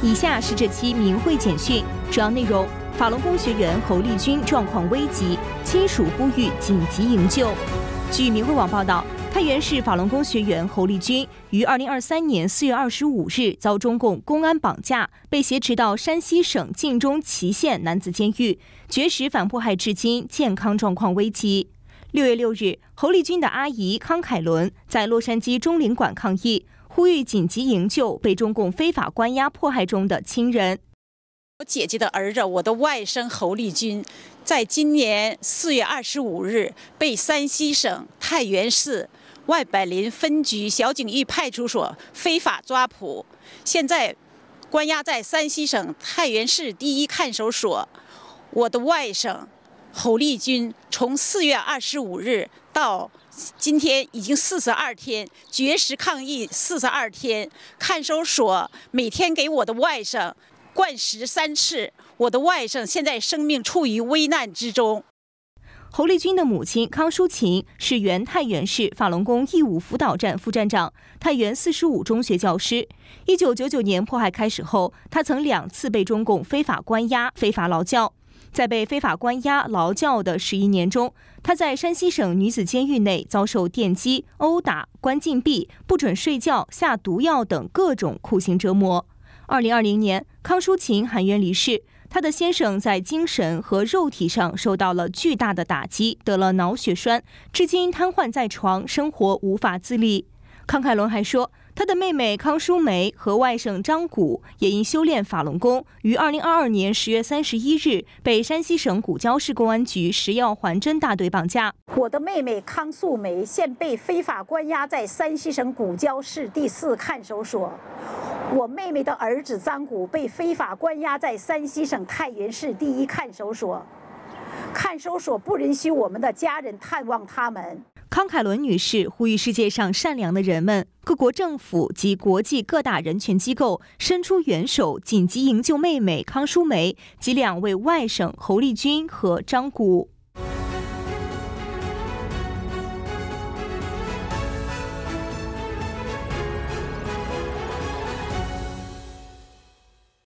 以下是这期明慧简讯，主要内容：法轮功学员侯立军状况危急，亲属呼吁紧急营救。据明慧网报道，太原市法轮功学员侯立军于二零二三年四月二十五日遭中共公安绑架，被挟持到山西省晋中祁县男子监狱，绝食反迫害至今，健康状况危急。六月六日，侯立军的阿姨康凯伦在洛杉矶中领馆抗议。呼吁紧急营救被中共非法关押迫害中的亲人。我姐姐的儿子，我的外甥侯立军，在今年四月二十五日被山西省太原市外柏林分局小景峪派出所非法抓捕，现在关押在山西省太原市第一看守所。我的外甥侯立军从四月二十五日到。今天已经四十二天绝食抗议，四十二天看守所每天给我的外甥灌食三次，我的外甥现在生命处于危难之中。侯丽君的母亲康淑琴是原太原市法轮功义务辅导站副站长，太原四十五中学教师。一九九九年迫害开始后，他曾两次被中共非法关押、非法劳教。在被非法关押劳教的十一年中，他在山西省女子监狱内遭受电击、殴打、关禁闭、不准睡觉、下毒药等各种酷刑折磨。二零二零年，康淑琴含冤离世，她的先生在精神和肉体上受到了巨大的打击，得了脑血栓，至今瘫痪在床，生活无法自理。康凯伦还说。他的妹妹康淑梅和外甥张谷也因修炼法轮功，于二零二二年十月三十一日被山西省古交市公安局食药环侦大队绑架。我的妹妹康素梅现被非法关押在山西省古交市第四看守所，我妹妹的儿子张谷被非法关押在山西省太原市第一看守所，看守所不允许我们的家人探望他们。康凯伦女士呼吁世界上善良的人们、各国政府及国际各大人权机构伸出援手，紧急营救妹妹康淑梅及两位外甥侯丽君和张谷。